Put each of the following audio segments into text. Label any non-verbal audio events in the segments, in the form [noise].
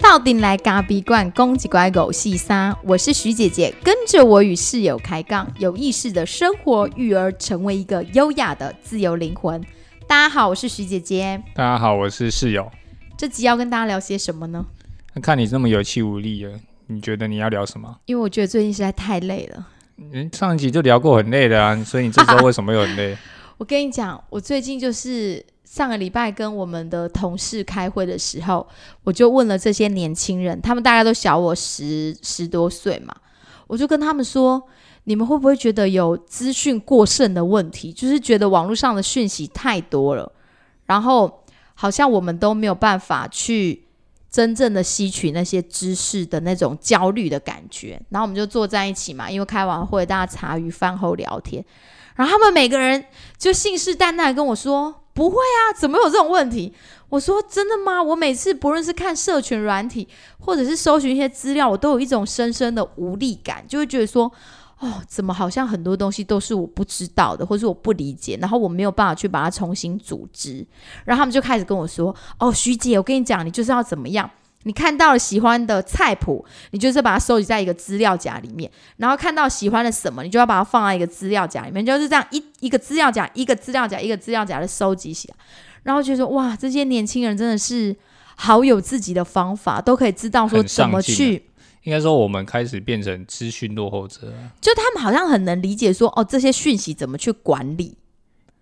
到顶来咖比罐公鸡乖狗细沙，我是徐姐姐，跟着我与室友开杠，有意识的生活，育儿，成为一个优雅的自由灵魂。大家好，我是徐姐姐。大家好，我是室友。这集要跟大家聊些什么呢？看你这么有气无力了，你觉得你要聊什么？因为我觉得最近实在太累了。嗯，上一集就聊过很累的啊，所以你这周为什么又很累？[laughs] 我跟你讲，我最近就是上个礼拜跟我们的同事开会的时候，我就问了这些年轻人，他们大概都小我十十多岁嘛，我就跟他们说，你们会不会觉得有资讯过剩的问题？就是觉得网络上的讯息太多了，然后好像我们都没有办法去真正的吸取那些知识的那种焦虑的感觉。然后我们就坐在一起嘛，因为开完会大家茶余饭后聊天。然后他们每个人就信誓旦旦跟我说：“不会啊，怎么有这种问题？”我说：“真的吗？我每次不论是看社群软体，或者是搜寻一些资料，我都有一种深深的无力感，就会觉得说：哦，怎么好像很多东西都是我不知道的，或是我不理解，然后我没有办法去把它重新组织。”然后他们就开始跟我说：“哦，徐姐，我跟你讲，你就是要怎么样？”你看到了喜欢的菜谱，你就是把它收集在一个资料夹里面，然后看到喜欢的什么，你就要把它放在一个资料夹里面，就是这样一一个资料夹一个资料夹一个资料夹的收集起来，然后就说哇，这些年轻人真的是好有自己的方法，都可以知道说怎么去。应该说，我们开始变成资讯落后者，就他们好像很能理解说哦，这些讯息怎么去管理。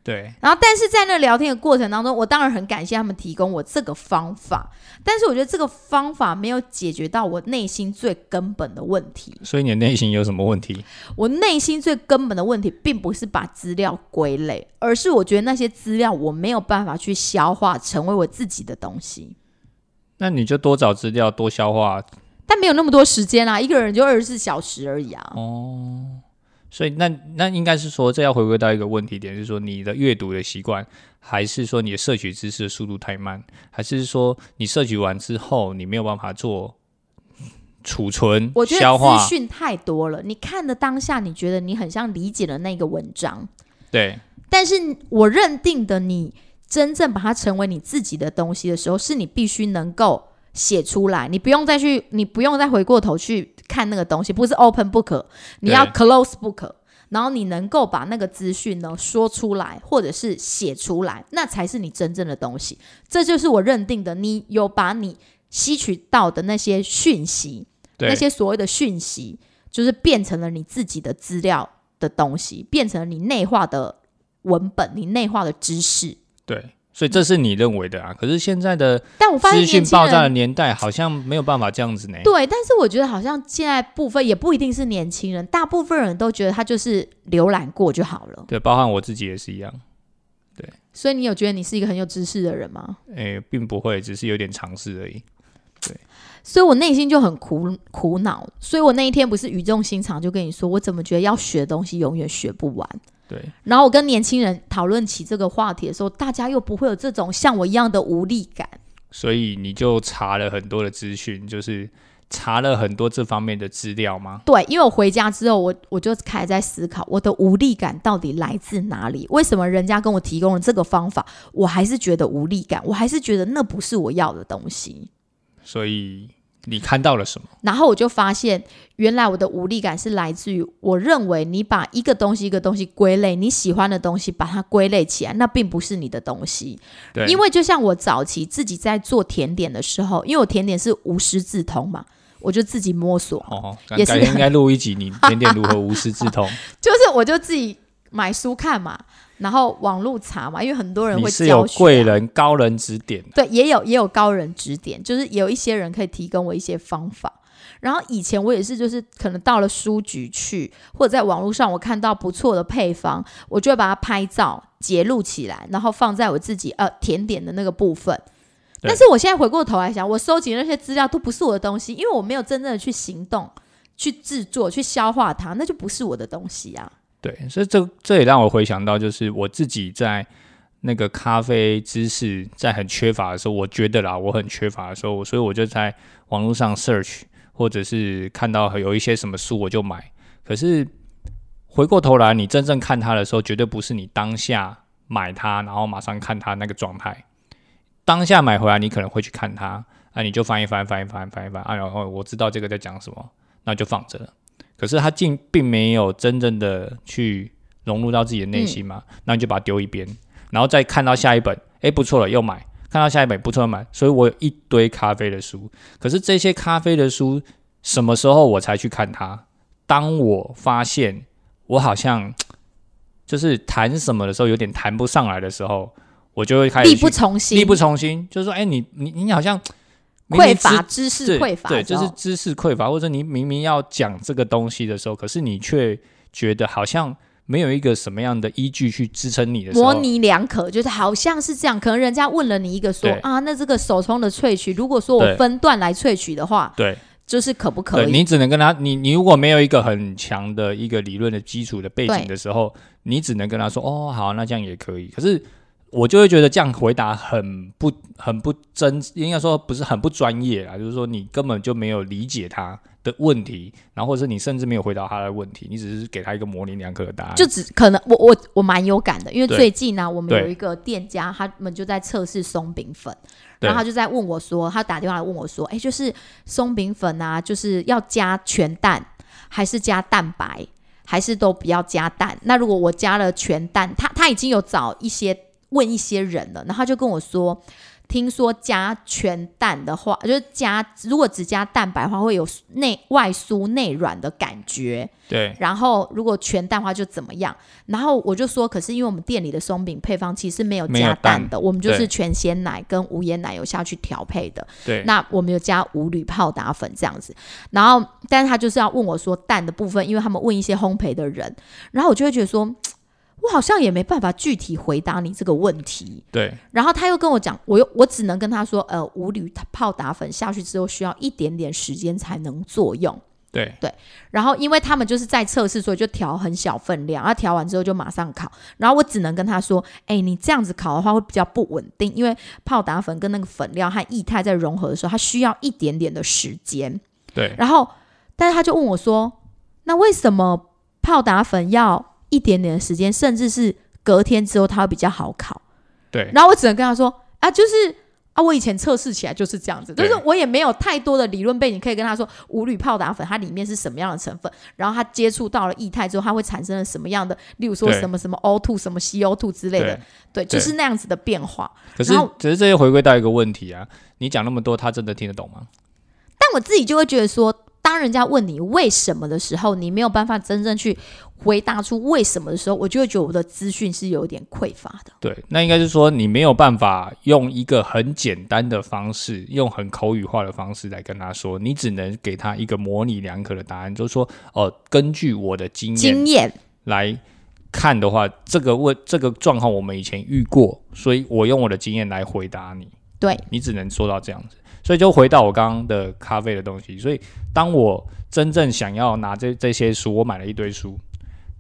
对，然后但是在那聊天的过程当中，我当然很感谢他们提供我这个方法，但是我觉得这个方法没有解决到我内心最根本的问题。所以你的内心有什么问题？我内心最根本的问题，并不是把资料归类，而是我觉得那些资料我没有办法去消化，成为我自己的东西。那你就多找资料，多消化，但没有那么多时间啊，一个人就二十四小时而已啊。哦。所以那那应该是说，这要回归到一个问题点，就是说你的阅读的习惯，还是说你的摄取知识的速度太慢，还是说你摄取完之后你没有办法做储存、我觉得资讯太多了，你看的当下，你觉得你很像理解了那个文章，对。但是我认定的，你真正把它成为你自己的东西的时候，是你必须能够。写出来，你不用再去，你不用再回过头去看那个东西，不是 open book，你要 close book，然后你能够把那个资讯呢说出来，或者是写出来，那才是你真正的东西。这就是我认定的，你有把你吸取到的那些讯息，那些所谓的讯息，就是变成了你自己的资料的东西，变成了你内化的文本，你内化的知识。对。所以这是你认为的啊？可是现在的但我发现资讯爆炸的年代，好像没有办法这样子呢。对，但是我觉得好像现在部分也不一定是年轻人，大部分人都觉得他就是浏览过就好了。对，包含我自己也是一样。对，所以你有觉得你是一个很有知识的人吗？诶，并不会，只是有点尝试而已。对，所以我内心就很苦苦恼。所以我那一天不是语重心长就跟你说，我怎么觉得要学的东西永远学不完。对，然后我跟年轻人讨论起这个话题的时候，大家又不会有这种像我一样的无力感。所以你就查了很多的资讯，就是查了很多这方面的资料吗？对，因为我回家之后，我我就开始在思考，我的无力感到底来自哪里？为什么人家跟我提供了这个方法，我还是觉得无力感？我还是觉得那不是我要的东西。所以。你看到了什么？然后我就发现，原来我的无力感是来自于我认为你把一个东西一个东西归类，你喜欢的东西把它归类起来，那并不是你的东西。对，因为就像我早期自己在做甜点的时候，因为我甜点是无师自通嘛，我就自己摸索。哦，也是应该 [laughs] 录一集，你甜点如何无师自通？[laughs] 就是我就自己买书看嘛。然后网络查嘛，因为很多人会教学，贵人高人指点，对，也有也有高人指点，就是有一些人可以提供我一些方法。然后以前我也是，就是可能到了书局去，或者在网络上我看到不错的配方，我就会把它拍照截录起来，然后放在我自己呃甜点的那个部分。但是我现在回过头来想，我收集那些资料都不是我的东西，因为我没有真正的去行动、去制作、去消化它，那就不是我的东西啊。对，所以这这也让我回想到，就是我自己在那个咖啡知识在很缺乏的时候，我觉得啦，我很缺乏的时候，所以我就在网络上 search，或者是看到有一些什么书，我就买。可是回过头来，你真正看它的时候，绝对不是你当下买它，然后马上看它那个状态。当下买回来，你可能会去看它，啊，你就翻一翻，翻一翻，翻一翻，啊，然后我知道这个在讲什么，那就放着。可是他竟并没有真正的去融入到自己的内心嘛，那你就把它丢一边，然后再看到下一本，哎，不错了，又买。看到下一本不错买，所以我有一堆咖啡的书。可是这些咖啡的书什么时候我才去看它？当我发现我好像就是谈什么的时候有点谈不上来的时候，我就会开始力不从心。力不从心，就是说，哎，你你你好像匮乏知识，匮乏对，就是知识匮乏，或者你明明要讲这个东西的时候，可是你却觉得好像。没有一个什么样的依据去支撑你的模棱两可，就是好像是这样。可能人家问了你一个说啊，那这个手冲的萃取，如果说我分段来萃取的话，对，就是可不可以？你只能跟他，你你如果没有一个很强的一个理论的基础的背景的时候，你只能跟他说哦，好，那这样也可以。可是我就会觉得这样回答很不很不真，应该说不是很不专业啊，就是说你根本就没有理解他。的问题，然后或者是你甚至没有回答他的问题，你只是给他一个模棱两可的答案，就只可能我我我蛮有感的，因为最近呢，我们有一个店家，他们就在测试松饼粉，然后他就在问我说，他打电话来问我说，哎，就是松饼粉啊，就是要加全蛋还是加蛋白，还是都不要加蛋？那如果我加了全蛋，他他已经有找一些问一些人了，然后他就跟我说。听说加全蛋的话，就是加如果只加蛋白的话，会有内外酥内软的感觉。对。然后如果全蛋的话就怎么样？然后我就说，可是因为我们店里的松饼配方其实没有加蛋的，我们就是全鲜奶跟无盐奶油下去调配的。对。那我们有加无铝泡打粉这样子。然后，但是他就是要问我说蛋的部分，因为他们问一些烘焙的人，然后我就会觉得说。我好像也没办法具体回答你这个问题。对。然后他又跟我讲，我又我只能跟他说，呃，无铝泡打粉下去之后需要一点点时间才能作用。对对。然后因为他们就是在测试，所以就调很小分量，然后调完之后就马上烤。然后我只能跟他说，哎，你这样子烤的话会比较不稳定，因为泡打粉跟那个粉料和液态在融合的时候，它需要一点点的时间。对。然后，但是他就问我说，那为什么泡打粉要？一点点的时间，甚至是隔天之后，它会比较好考。对。然后我只能跟他说啊，就是啊，我以前测试起来就是这样子，就是我也没有太多的理论背景可以跟他说五铝泡打粉它里面是什么样的成分，然后它接触到了液态之后，它会产生了什么样的，例如说什么什么 O two 什么 C O two 之类的，对，就是那样子的变化。可是，只是这些回归到一个问题啊，你讲那么多，他真的听得懂吗？但我自己就会觉得说。当人家问你为什么的时候，你没有办法真正去回答出为什么的时候，我就会觉得我的资讯是有点匮乏的。对，那应该是说你没有办法用一个很简单的方式，用很口语化的方式来跟他说，你只能给他一个模棱两可的答案，就是说，哦，根据我的经验经验来看的话，这个问这个状况我们以前遇过，所以我用我的经验来回答你。对你只能说到这样子。所以就回到我刚刚的咖啡的东西。所以当我真正想要拿这这些书，我买了一堆书，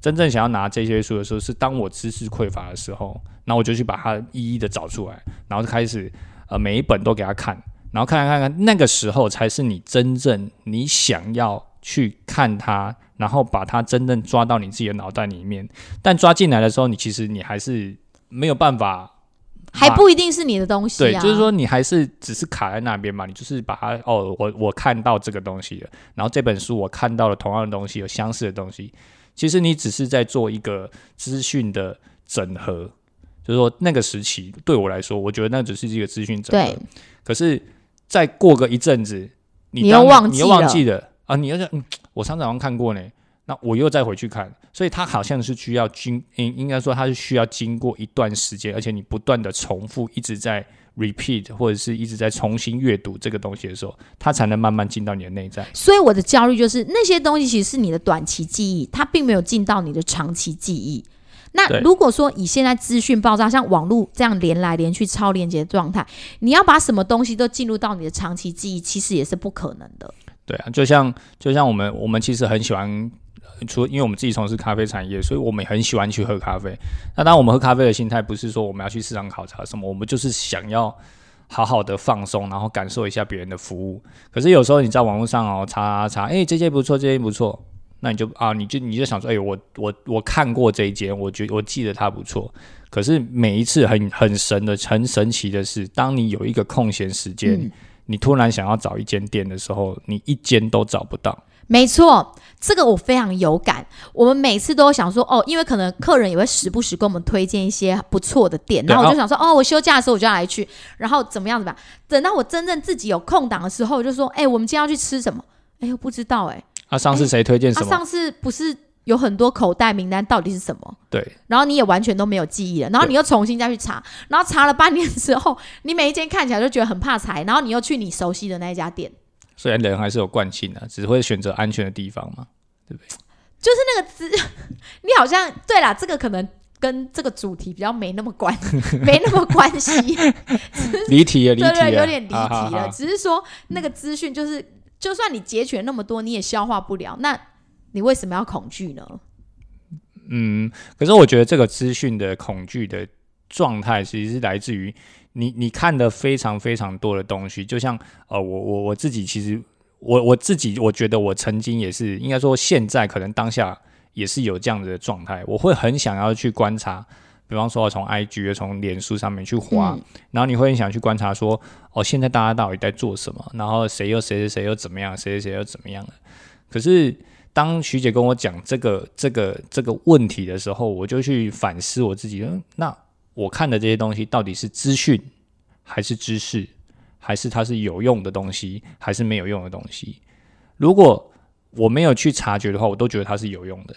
真正想要拿这些书的时候，是当我知识匮乏的时候，那我就去把它一一的找出来，然后就开始呃每一本都给他看，然后看看看看，那个时候才是你真正你想要去看它，然后把它真正抓到你自己的脑袋里面。但抓进来的时候，你其实你还是没有办法。还不一定是你的东西，对，就是说你还是只是卡在那边嘛，你就是把它哦，我我看到这个东西了，然后这本书我看到了同样的东西，有相似的东西，其实你只是在做一个资讯的整合，就是说那个时期对我来说，我觉得那只是一个资讯整合，可是再过个一阵子，你又忘你又忘记了啊，你要嗯，我上次好像看过呢。那我又再回去看，所以它好像是需要经，应应该说它是需要经过一段时间，而且你不断的重复，一直在 repeat 或者是一直在重新阅读这个东西的时候，它才能慢慢进到你的内在。所以我的焦虑就是那些东西其实是你的短期记忆，它并没有进到你的长期记忆。那如果说以现在资讯爆炸，像网络这样连来连去超连接的状态，你要把什么东西都进入到你的长期记忆，其实也是不可能的。对啊，就像就像我们我们其实很喜欢。除因为我们自己从事咖啡产业，所以我们也很喜欢去喝咖啡。那当然，我们喝咖啡的心态不是说我们要去市场考察什么，我们就是想要好好的放松，然后感受一下别人的服务。可是有时候你在网络上哦查查查，哎，这间不错，这间不错，那你就啊，你就你就想说，哎、我我我看过这一间，我觉我记得它不错。可是每一次很很神的、很神奇的是，当你有一个空闲时间，嗯你突然想要找一间店的时候，你一间都找不到。没错，这个我非常有感。我们每次都想说，哦，因为可能客人也会时不时跟我们推荐一些不错的店，然后我就想说，哦，我休假的时候我就要来去，然后怎么样怎么样。等到我真正自己有空档的时候，我就说，哎，我们今天要去吃什么？哎，我不知道，哎，啊，上次谁推荐什么？他上次不是有很多口袋名单，到底是什么？对，然后你也完全都没有记忆了，然后你又重新再去查，然后查了半年之后，你每一间看起来就觉得很怕踩，然后你又去你熟悉的那一家店，虽然人还是有惯性的、只会选择安全的地方嘛。对不对？就是那个资，[laughs] 你好像对啦，这个可能跟这个主题比较没那么关，[laughs] 没那么关系，[laughs] 离题了，离题了，对对，有点离题了。只是说那个资讯就是，就算你截取了那么多，你也消化不了，那你为什么要恐惧呢？嗯，可是我觉得这个资讯的恐惧的状态，其实是来自于你你看的非常非常多的东西，就像呃，我我我自己其实我我自己我觉得我曾经也是，应该说现在可能当下也是有这样子的状态，我会很想要去观察。比方说，从 IG、从脸书上面去滑，嗯然后你会很想去观察说，哦，现在大家到底在做什么？然后谁又谁谁谁又怎么样？谁谁谁又怎么样了？可是当徐姐跟我讲这个这个这个问题的时候，我就去反思我自己。嗯那我看的这些东西到底是资讯，还是知识，还是它是有用的东西，还是没有用的东西？如果我没有去察觉的话，我都觉得它是有用的。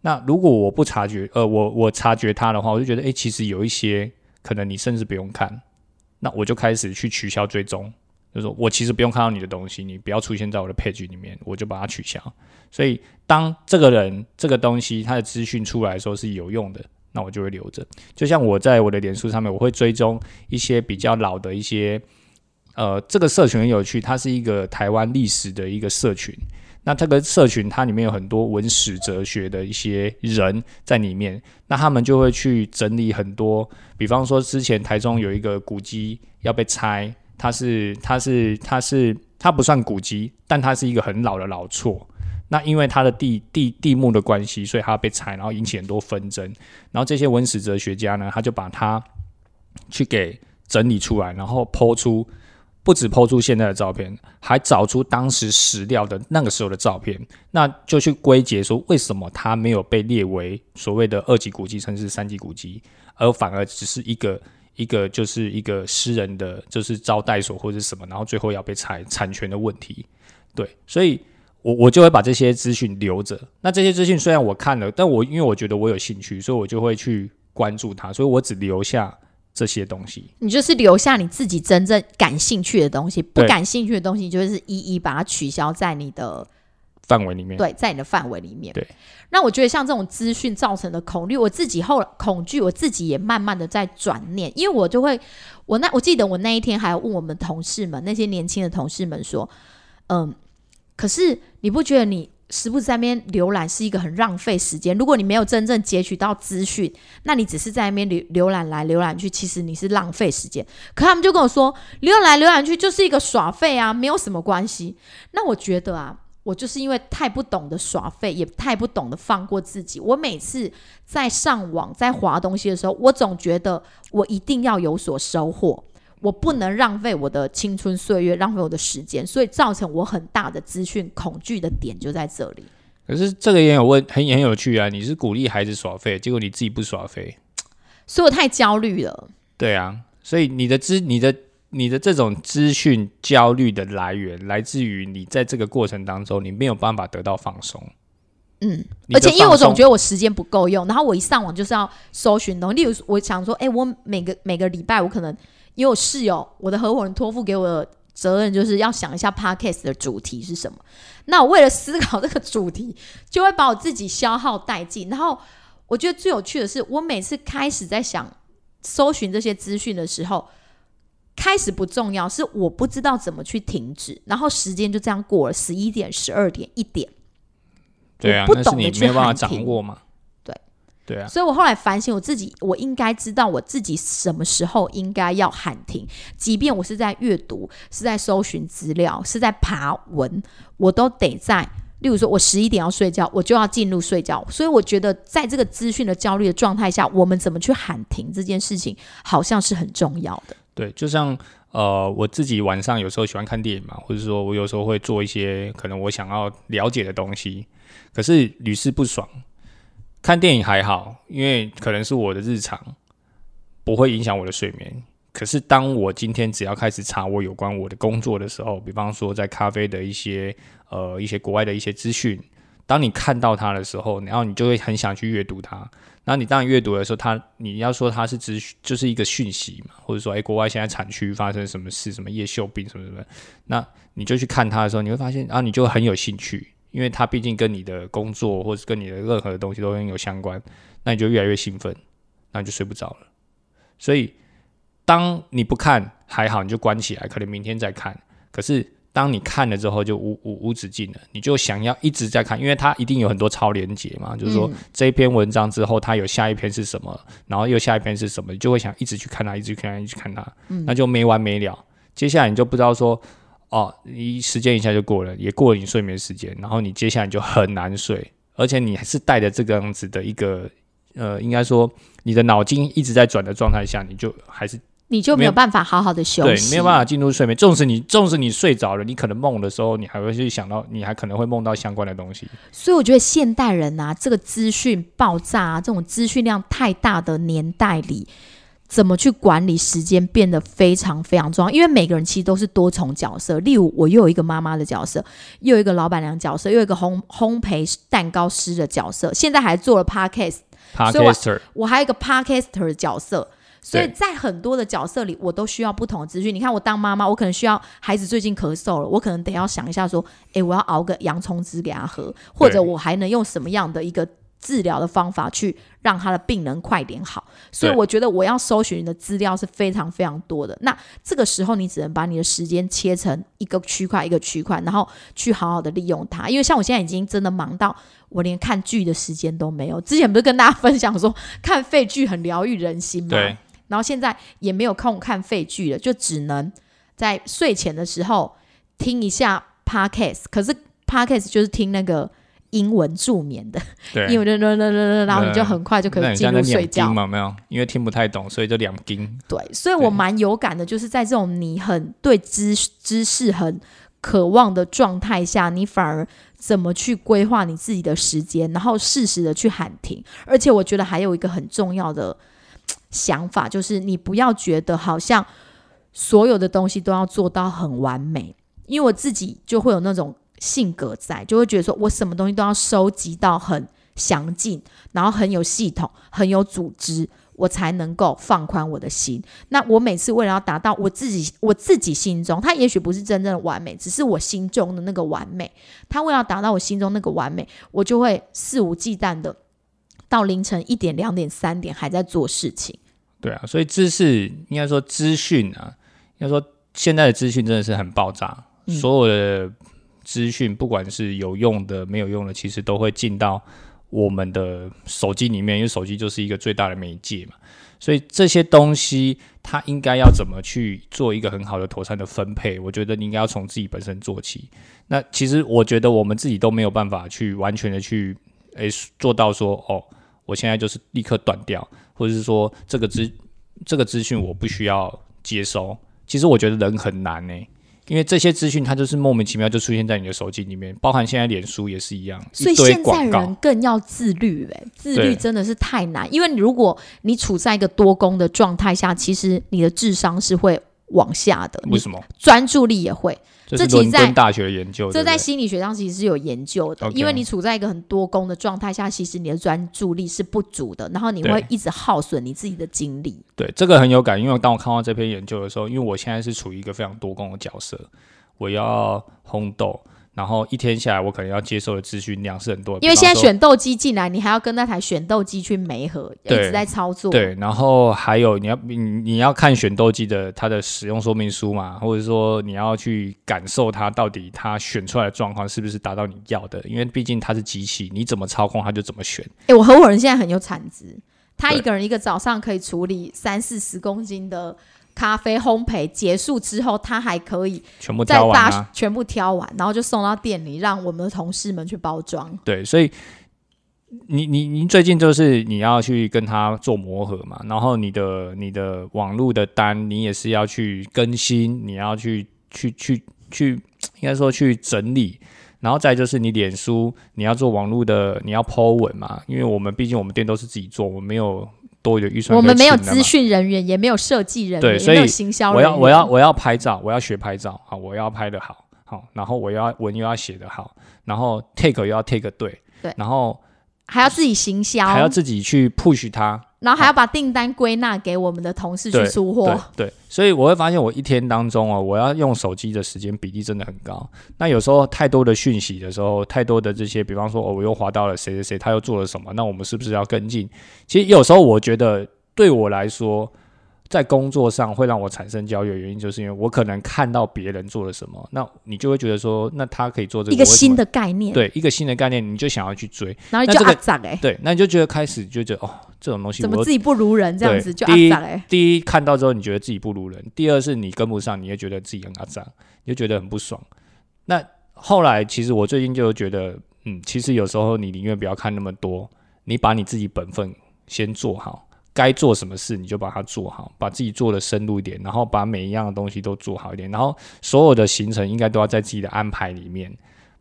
那如果我不察觉，呃，我我察觉它的话，我就觉得，诶，其实有一些可能你甚至不用看，那我就开始去取消追踪，就说我其实不用看到你的东西，你不要出现在我的 page 里面，我就把它取消。所以当这个人这个东西它的资讯出来的时候是有用的，那我就会留着。就像我在我的脸书上面，我会追踪一些比较老的一些，呃，这个社群很有趣，它是一个台湾历史的一个社群。那这个社群它里面有很多文史哲学的一些人在里面，那他们就会去整理很多，比方说之前台中有一个古迹要被拆，它是它是它是它不算古迹，但它是一个很老的老厝。那因为它的地地地目的关系，所以它要被拆，然后引起很多纷争。然后这些文史哲学家呢，他就把它去给整理出来，然后剖出不止剖出现在的照片，还找出当时史料的那个时候的照片，那就去归结说为什么它没有被列为所谓的二级古迹，甚至三级古迹，而反而只是一个一个就是一个私人的就是招待所或者什么，然后最后要被拆产权的问题。对，所以我我就会把这些资讯留着。那这些资讯虽然我看了，但我因为我觉得我有兴趣，所以我就会去关注它，所以我只留下这些东西。你就是留下你自己真正感兴趣的东西，不感兴趣的东西，就是一一把它取消在你的范围里面，对，在你的范围里面。对，那我觉得像这种资讯造成的恐惧，我自己后恐惧，我自己也慢慢的在转念，因为我就会，我那我记得我那一天还问我们同事们，那些年轻的同事们说，嗯，可是你不觉得你时不时在那边浏览是一个很浪费时间？如果你没有真正截取到资讯，那你只是在那边浏浏览来浏览去，其实你是浪费时间。可他们就跟我说，浏览来浏览去就是一个耍废啊，没有什么关系。那我觉得啊，我就是因为太不懂得耍废，也太不懂得放过自己。我每次在上网在划东西的时候，我总觉得我一定要有所收获，我不能浪费我的青春岁月，浪费我的时间，所以造成我很大的资讯恐惧的点就在这里。可是这个也有问，很很有趣啊！你是鼓励孩子耍废，结果你自己不耍废，所以我太焦虑了。对啊，所以你的资、你的、你的这种资讯焦虑的来源，来自于你在这个过程当中，你没有办法得到放松。嗯，而且因为我总觉得我时间不够用，然后我一上网就是要搜寻东西。例如，我想说，哎、我每个每个礼拜我可能因为我室友，我的合伙人托付给我的责任就是要想一下 podcast 的主题是什么。那我为了思考这个主题，就会把我自己消耗殆尽。然后我觉得最有趣的是，我每次开始在想搜寻这些资讯的时候。开始不重要，是我不知道怎么去停止，然后时间就这样过了，十一点、十二点、一点，对啊我，不那是你懂得去没有办法掌握嘛。对，啊，所以我后来反省我自己，我应该知道我自己什么时候应该要喊停，即便我是在阅读、是在搜寻资料、是在爬文，我都得在例如说，我十一点要睡觉，我就要进入睡觉。所以我觉得，在这个资讯的焦虑的状态下，我们怎么去喊停这件事情，好像是很重要的。对，就像呃，我自己晚上有时候喜欢看电影嘛，或者说我有时候会做一些可能我想要了解的东西，可是屡试不爽。看电影还好，因为可能是我的日常，不会影响我的睡眠。可是当我今天只要开始查我有关我的工作的时候，比方说在咖啡的一些呃一些国外的一些资讯，当你看到它的时候，然后你就会很想去阅读它。然后你当你阅读的时候，它你要说它是资讯，就是一个讯息嘛，或者说哎国外现在产区发生什么事，什么叶锈病什么什么，那你就去看它的时候，你会发现啊，你就很有兴趣。因为它毕竟跟你的工作或者跟你的任何的东西都很有相关，那你就越来越兴奋，那你就睡不着了。所以，当你不看还好，你就关起来，可能明天再看。可是，当你看了之后，就无无无止境了，你就想要一直在看，因为它一定有很多超连接嘛。就是说，这一篇文章之后，它有下一篇是什么，然后又下一篇是什么，你就会想一直去看它，一直看它，一直看它，那就没完没了。接下来你就不知道说。哦，一时间一下就过了，也过了你睡眠时间，然后你接下来就很难睡，而且你还是带着这个样子的一个，呃，应该说你的脑筋一直在转的状态下，你就还是你就没有办法好好的休息，对，没有办法进入睡眠。纵使你纵使你睡着了，你可能梦的时候，你还会去想到，你还可能会梦到相关的东西。所以我觉得现代人啊，这个资讯爆炸，啊，这种资讯量太大的年代里。怎么去管理时间变得非常非常重要，因为每个人其实都是多重角色。例如，我又有一个妈妈的角色，又有一个老板娘角色，又有一个烘烘焙蛋糕师的角色，现在还做了 podcast，podcaster，我还有一个 podcaster 的角色。所以在很多的角色里，我都需要不同的资讯。你看，我当妈妈，我可能需要孩子最近咳嗽了，我可能得要想一下说，诶，我要熬个洋葱汁给他喝，或者我还能用什么样的一个。治疗的方法去让他的病人快点好，所以我觉得我要搜寻的资料是非常非常多的。那这个时候你只能把你的时间切成一个区块一个区块，然后去好好的利用它。因为像我现在已经真的忙到我连看剧的时间都没有。之前不是跟大家分享说看废剧很疗愈人心吗？然后现在也没有空看废剧了，就只能在睡前的时候听一下 podcast。可是 podcast 就是听那个。英文助眠的，[laughs] 英文然后你就很快就可以进入睡觉嘛？没有，因为听不太懂，所以就两经。对，所以我蛮有感的，就是在这种你很对知知识很渴望的状态下，你反而怎么去规划你自己的时间，然后适时的去喊停。而且我觉得还有一个很重要的想法，就是你不要觉得好像所有的东西都要做到很完美，因为我自己就会有那种。性格在就会觉得说，我什么东西都要收集到很详尽，然后很有系统、很有组织，我才能够放宽我的心。那我每次为了要达到我自己，我自己心中，他也许不是真正的完美，只是我心中的那个完美。他为了达到我心中那个完美，我就会肆无忌惮的到凌晨一点、两点、三点还在做事情。对啊，所以知识应该说资讯啊，应该说现在的资讯真的是很爆炸，所有的。资讯不管是有用的、没有用的，其实都会进到我们的手机里面，因为手机就是一个最大的媒介嘛。所以这些东西，它应该要怎么去做一个很好的妥善的分配？我觉得你应该要从自己本身做起。那其实我觉得我们自己都没有办法去完全的去诶做到说，哦，我现在就是立刻断掉，或者是说这个资这个资讯我不需要接收。其实我觉得人很难呢。因为这些资讯，它就是莫名其妙就出现在你的手机里面，包含现在脸书也是一样。所以现在人更要自律，哎，自律真的是太难。因为如果你处在一个多功的状态下，其实你的智商是会往下的。为什么？专注力也会。这其实在大学研究，这在心理学上其实是有研究的。因为你处在一个很多功的状态下，其实你的专注力是不足的，然后你会一直耗损你自己的精力。对，这个很有感，因为当我看到这篇研究的时候，因为我现在是处于一个非常多功的角色，我要烘豆。然后一天下来，我可能要接受的资讯量是很多。因为现在选豆机进来，你还要跟那台选豆机去媒合，一直在操作。对，然后还有你要你你要看选豆机的它的使用说明书嘛，或者说你要去感受它到底它选出来的状况是不是达到你要的？因为毕竟它是机器，你怎么操控它就怎么选。哎，我合伙人现在很有产值，他一个人一个早上可以处理三四十公斤的咖啡烘焙结束之后，他还可以全部再把挑完啊。全部挑完，然后就送到店里，让我们的同事们去包装。对，所以你你你最近就是你要去跟他做磨合嘛，然后你的你的网络的单你也是要去更新，你要去去去去，应该说去整理。然后再就是你脸书，你要做网络的，你要 Po 文嘛，因为我们毕竟我们店都是自己做，我们没有多余的预算我们没有资讯人员，也没有设计人员，也对所以没有行销人员。我要我要我要拍照，我要学拍照，好，我要拍的好，好，然后我要文又要写的好，然后 take 又要 take 对，对。然后还要自己行销，还要自己去 push 它，然后还要把订单归纳给我们的同事去出货。对对，所以我会发现我一天当中哦，我要用手机的时间比例真的很高。那有时候太多的讯息的时候，太多的这些，比方说哦，我又滑到了谁谁谁，他又做了什么，那我们是不是要跟进？其实有时候我觉得对我来说，在工作上会让我产生焦虑的原因，就是因为我可能看到别人做了什么，那你就会觉得说，那他可以做这个一个新的概念，，对一个新的概念，你就想要去追，然后你就阿涨哎，对，那你就觉得开始就觉得哦，这种东西怎么自己不如人这样子就阿第一杂哎，第一看到之后，你觉得自己不如人；第二是你跟不上，你也觉得自己很阿涨，你就觉得很不爽。那后来其实我最近就觉得，嗯，其实有时候你宁愿不要看那么多，你把你自己本分先做好，该做什么事你就把它做好，把自己做的深入一点，然后把每一样的东西都做好一点，然后所有的行程应该都要在自己的安排里面，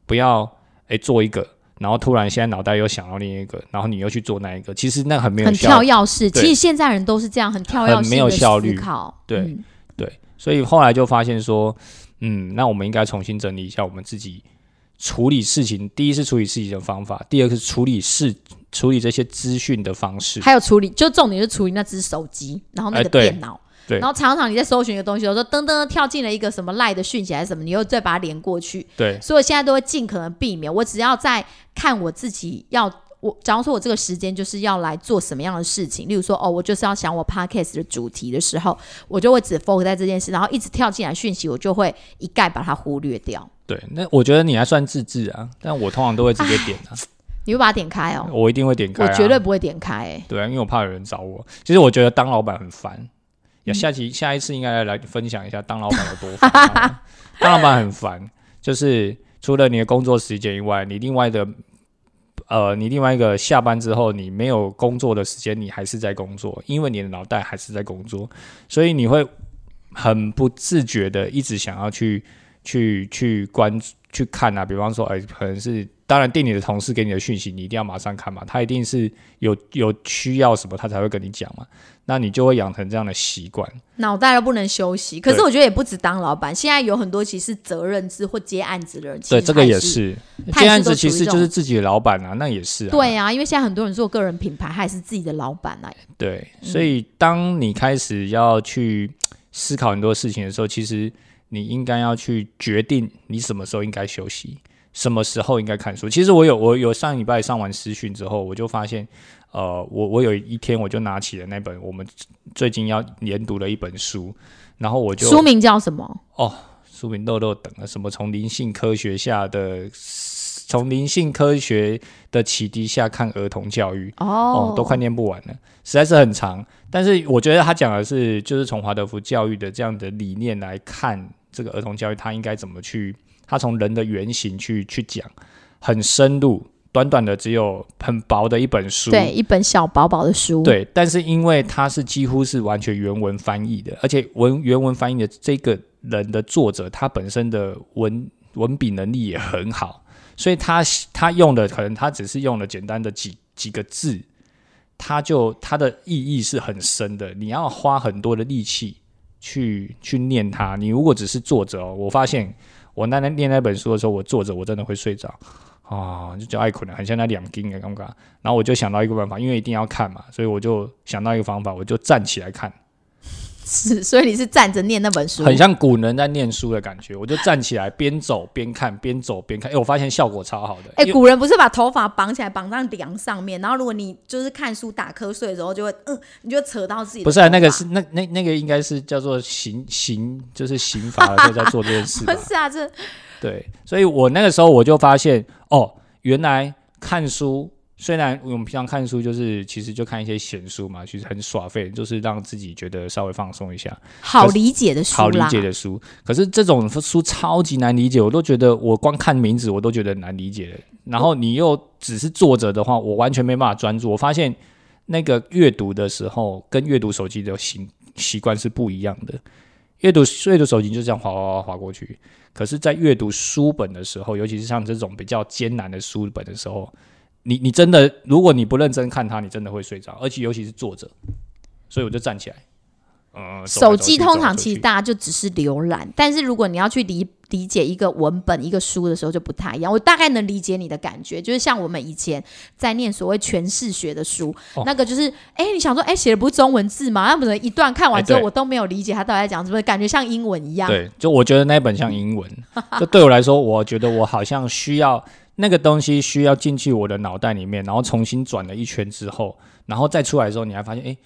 不要诶做一个。然后突然现在脑袋又想到另一个，然后你又去做那一个，其实那很没有很效跳跃式。其实现在人都是这样，很跳跃很没有效率考。对嗯对，所以后来就发现说，嗯，那我们应该重新整理一下我们自己处理事情。第一是处理事情的方法，第二个是处理事处理这些资讯的方式。还有处理，就重点是处理那只手机，然后那个电脑。对然后常常你在搜寻一个东西，有时候噔噔跳进了一个什么赖的讯息还是什么，你又再把它连过去。对所以我现在都会尽可能避免，我只要在看我自己要我，假如说我这个时间就是要来做什么样的事情，例如说哦，我就是要想我 podcast 的主题的时候，我就会只 focus 在这件事，然后一直跳进来讯息，我就会一概把它忽略掉。对，那我觉得你还算自制啊，但我通常都会直接点啊，[laughs] 你会把它点开哦？我一定会点开、啊，我绝对不会点开、欸，对啊，因为我怕有人找我。其实我觉得当老板很烦。嗯呀，下期下一次应该来分享一下当老板有多烦。[laughs] 当老板很烦，就是除了你的工作时间以外，你另外的呃，你另外一个下班之后，你没有工作的时间，你还是在工作，因为你的脑袋还是在工作，所以你会很不自觉的一直想要去去去关注去看啊。比方说，哎、可能是当然店里的同事给你的讯息，你一定要马上看嘛，他一定是有有需要什么，他才会跟你讲嘛。那你就会养成这样的习惯。脑袋都不能休息。可是我觉得也不止当老板，现在有很多其实责任制或接案子的人，其对，实这个也是。接案子，其实就是自己的老板啊，那也是啊。对啊，因为现在很多人做个人品牌，他也是自己的老板啊。对，所以当你开始要去思考很多事情的时候，其实你应该要去决定你什么时候应该休息，什么时候应该看书。其实我有我有上礼拜上完私训之后，我就发现，呃，我我有一天我就拿起了那本我们最近要研读的一本书，然后我就书名叫什么？哦书名漏漏等了，什么从灵性科学下的，从灵性科学的启迪下看儿童教育，哦哦，都快念不完了，实在是很长。但是我觉得他讲的是，就是从华德福教育的这样的理念来看这个儿童教育，他应该怎么去，他从人的原型去去讲，很深入，短短的只有很薄的一本书，对，一本小薄薄的书。，对，但是因为它是几乎是完全原文翻译的，而且文原文翻译的这个人的作者，他本身的文文笔能力也很好，所以他他用的可能他只是用了简单的几几个字，他就他的意义是很深的，你要花很多的力气去去念它。你如果只是作者哦，我发现我那天念那本书的时候，我坐着我真的会睡着。啊，就叫爱困了，很像那两斤的尴尬。然后我就想到一个办法，因为一定要看嘛，所以我就想到一个方法，我就站起来看，是，所以你是站着念那本书，很像古人在念书的感觉。我就站起来，边走边看，边走边看。哎、我发现效果超好的。哎、因为古人不是把头发绑起来，绑在梁上面，然后如果你就是看书打瞌睡的时候，就会嗯，你就扯到自己不是、啊、那个是那那那个应该是叫做刑刑，就是刑罚的时候在做这件事。[laughs] 不？是啊，这对，所以我那个时候我就发现，哦，原来看书虽然我们平常看书就是其实就看一些闲书嘛，其实很耍废，就是让自己觉得稍微放松一下，好理解的书好理解的书。可是这种书超级难理解，我都觉得我光看名字我都觉得难理解。然后你又只是坐着的话，我完全没办法专注。我发现那个阅读的时候跟阅读手机的习习惯是不一样的。阅读阅读手机就这样滑滑滑滑过去，可是，在阅读书本的时候，尤其是像这种比较艰难的书本的时候，你你真的，如果你不认真看它，你真的会睡着，而且尤其是坐着，所以我就站起来。呃，走来手机通常其实大家就只是浏览，但是如果你要去理理解一个文本、一个书的时候就不太一样。我大概能理解你的感觉，就是像我们以前在念所谓诠释学的书，哦那个就是，哎，你想说，哎，写的不是中文字吗？那不能一段看完之后，我都没有理解他到底在讲什么，感觉像英文一样。对，就我觉得那本像英文，[laughs] 就对我来说，我觉得我好像需要那个东西需要进去我的脑袋里面，然后重新转了一圈之后，然后再出来的时候，你还发现，哎，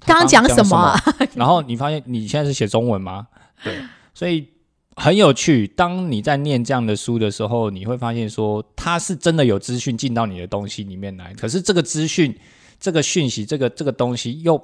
他刚刚讲什么啊么？[laughs] 然后你发现你现在是写中文吗？对，所以很有趣。当你在念这样的书的时候，你会发现说，它是真的有资讯进到你的东西里面来，可是这个资讯、这个讯息、这个这个东西又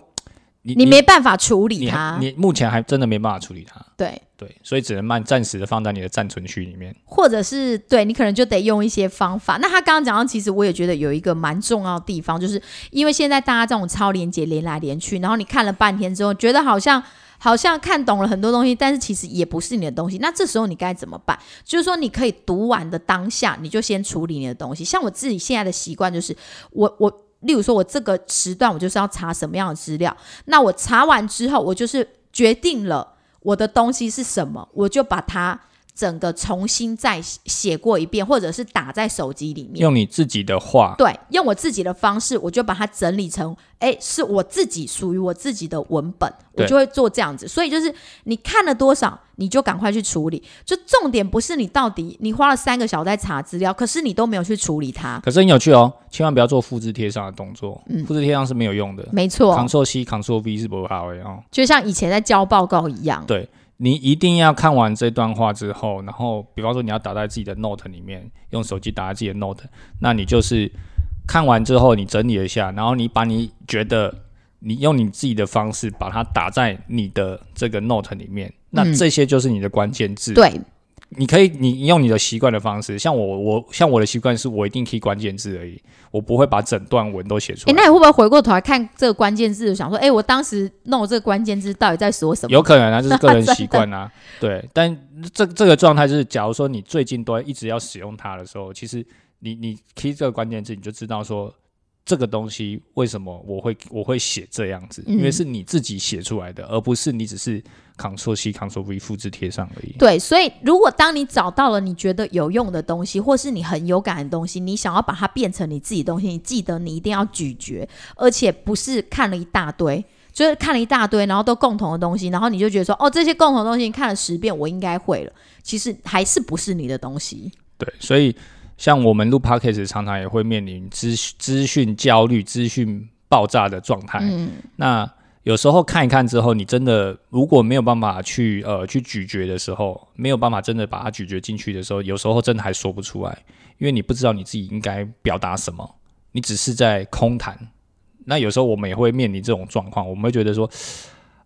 你你没办法处理你它，你目前还真的没办法处理它。对，对，所以只能慢暂时的放在你的暂存区里面。或者是对你可能就得用一些方法。那他刚刚讲到，其实我也觉得有一个蛮重要的地方，就是因为现在大家这种超连接连来连去，然后你看了半天之后，觉得好像好像看懂了很多东西，但是其实也不是你的东西。那这时候你该怎么办？就是说，你可以读完的当下，你就先处理你的东西。像我自己现在的习惯就是，我我。例如说，我这个时段我就是要查什么样的资料，那我查完之后，我就是决定了我的东西是什么，我就把它整个重新再写过一遍，或者是打在手机里面。用你自己的话，对，用我自己的方式，我就把它整理成，哎，是我自己属于我自己的文本，我就会做这样子。所以就是你看了多少，你就赶快去处理。就重点不是你到底你花了三个小时在查资料，可是你都没有去处理它。可是很有趣哦，千万不要做复制贴上的动作，嗯复制贴上是没有用的。没错，Ctrl C Ctrl V 是不好的哦。就像以前在交报告一样。对你一定要看完这段话之后，然后比方说你要打在自己的 Note 里面，用手机打在自己的 Note，那你就是看完之后你整理一下，然后你把你觉得你用你自己的方式把它打在你的这个 Note 里面，那嗯这些就是你的关键字。对，你可以，你用你的习惯的方式，像我，我像我的习惯是我一定 key 关键字而已，我不会把整段文都写出哎，来。那你会不会回过头来看这个关键字，想说，哎，我当时弄这个关键字到底在说什么？有可能啊，这是个人习惯啊，[laughs] 对。但这这个状态就是，假如说你最近都一直要使用它的时候，其实你你 key 这个关键字，你就知道说这个东西为什么我会我会写这样子，嗯因为是你自己写出来的，而不是你只是 Ctrl C Ctrl V 复制贴上而已。对，所以如果当你找到了你觉得有用的东西，或是你很有感的东西，你想要把它变成你自己的东西，你记得你一定要咀嚼，而且不是看了一大堆，就是看了一大堆，然后都共同的东西，然后你就觉得说，哦，这些共同的东西你看了十遍，我应该会了，其实还是不是你的东西。对，所以像我们录 podcast 常常也会面临资资讯焦虑、资讯爆炸的状态。嗯，那有时候看一看之后，你真的如果没有办法去呃去咀嚼的时候，没有办法真的把它咀嚼进去的时候，有时候真的还说不出来，因为你不知道你自己应该表达什么，你只是在空谈。那有时候我们也会面临这种状况，我们会觉得说。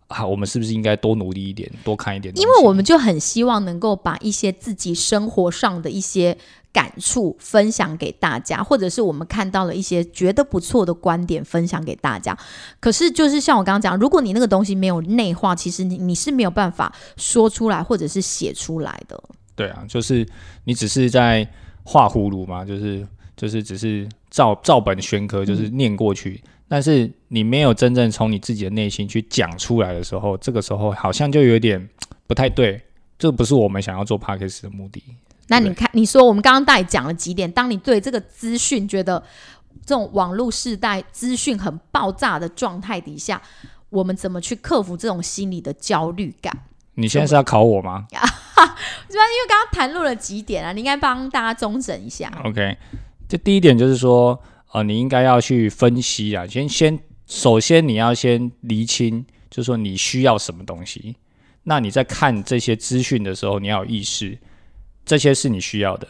啊，我们是不是应该多努力一点，多看一点？因为我们就很希望能够把一些自己生活上的一些感触分享给大家，或者是我们看到了一些觉得不错的观点分享给大家。可是就是像我刚刚讲，如果你那个东西没有内化，其实你你是没有办法说出来或者是写出来的。对啊，就是你只是在画葫芦嘛，就是就是只是照照本宣科，就是念过去，但是你没有真正从你自己的内心去讲出来的时候，这个时候好像就有点不太对，这不是我们想要做 podcast 的目的。对那你看，你说我们刚刚大概讲了几点，当你对这个资讯觉得这种网络时代资讯很爆炸的状态底下，我们怎么去克服这种心理的焦虑感？你现在是要考我吗 [laughs] 因为刚刚谈论了几点啊，你应该帮大家中整一下。？OK，这第一点就是说，呃，你应该要去分析啊，先先首先你要先厘清，就是说你需要什么东西。那你在看这些资讯的时候，你要有意识，这些是你需要的，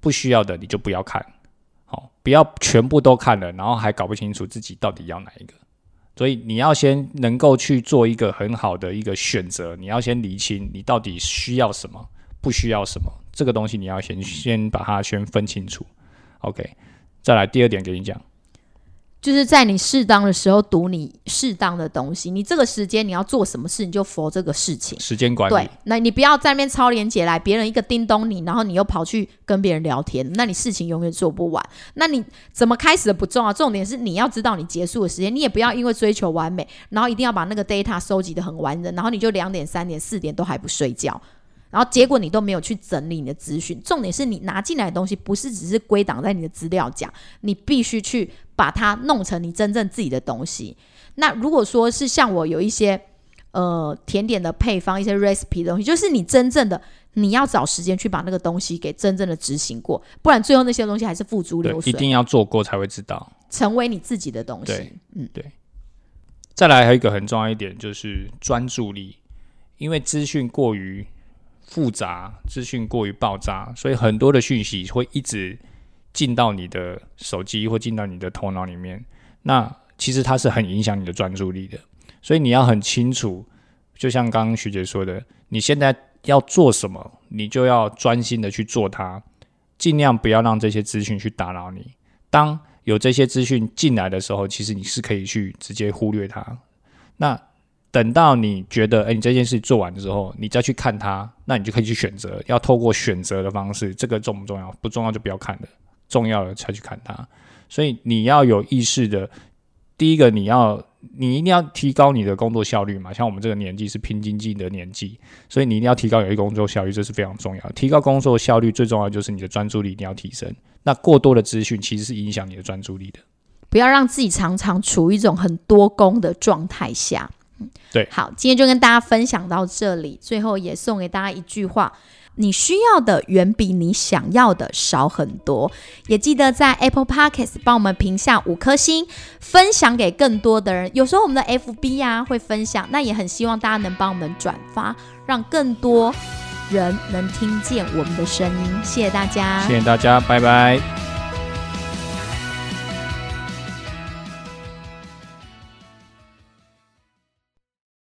不需要的你就不要看。好，不要全部都看了，然后还搞不清楚自己到底要哪一个。所以你要先能够去做一个很好的一个选择，你要先理清你到底需要什么，不需要什么，这个东西你要先先把它先分清楚。OK，再来第二点给你讲。就是在你适当的时候读你适当的东西，你这个时间你要做什么事，你就佛这个事情。时间管理。对，那你不要在那边超连接来，别人一个叮咚你，然后你又跑去跟别人聊天，那你事情永远做不完。那你怎么开始的不重要，重点是你要知道你结束的时间，你也不要因为追求完美，然后一定要把那个 data 收集的很完整，然后你就两点、三点、四点都还不睡觉。然后结果你都没有去整理你的资讯，重点是你拿进来的东西不是只是归档在你的资料夹，你必须去把它弄成你真正自己的东西。那如果说是像我有一些呃甜点的配方，一些 recipe 的东西，就是你真正的你要找时间去把那个东西给真正的执行过，不然最后那些东西还是付诸流水。一定要做过才会知道，成为你自己的东西。嗯，对。再来还有一个很重要一点就是专注力，因为资讯过于。复杂资讯过于爆炸，所以很多的讯息会一直进到你的手机或进到你的头脑里面。那其实它是很影响你的专注力的。所以你要很清楚，就像刚刚徐姐说的，你现在要做什么，你就要专心的去做它，尽量不要让这些资讯去打扰你。当有这些资讯进来的时候，其实你是可以去直接忽略它。那等到你觉得，哎，你这件事做完之后，你再去看它，那你就可以去选择，要透过选择的方式，这个重不重要？不重要就不要看了，重要的才去看它。所以你要有意识的，第一个你要，你一定要提高你的工作效率嘛。像我们这个年纪是拼经济的年纪，所以你一定要提高有一个工作效率，这是非常重要。提高工作效率最重要就是你的专注力一定要提升。那过多的资讯其实是影响你的专注力的，不要让自己常常处于一种很多工的状态下。对，好，今天就跟大家分享到这里。最后也送给大家一句话：你需要的远比你想要的少很多。也记得在 Apple Podcast 帮我们评下五颗星，分享给更多的人。有时候我们的 FB 啊会分享，那也很希望大家能帮我们转发，让更多人能听见我们的声音。谢谢大家，谢谢大家，拜拜。